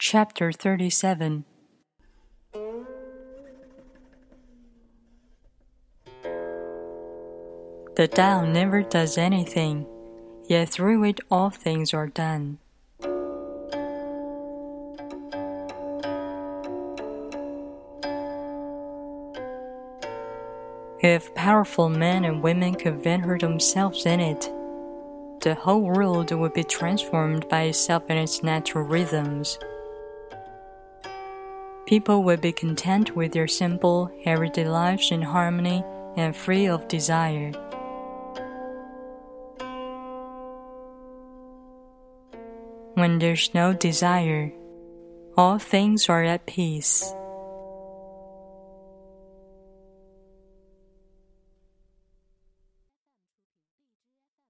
Chapter 37 The Tao never does anything, yet through it all things are done. If powerful men and women could venture themselves in it, the whole world would be transformed by itself in its natural rhythms. People would be content with their simple, everyday lives in harmony and free of desire. When there's no desire, all things are at peace.